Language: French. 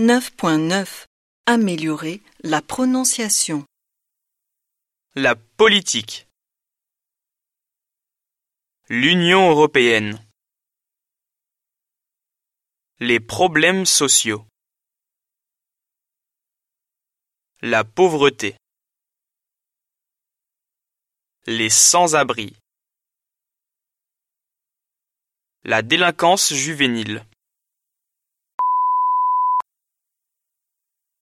9.9 Améliorer la prononciation. La politique. L'Union européenne. Les problèmes sociaux. La pauvreté. Les sans-abri. La délinquance juvénile.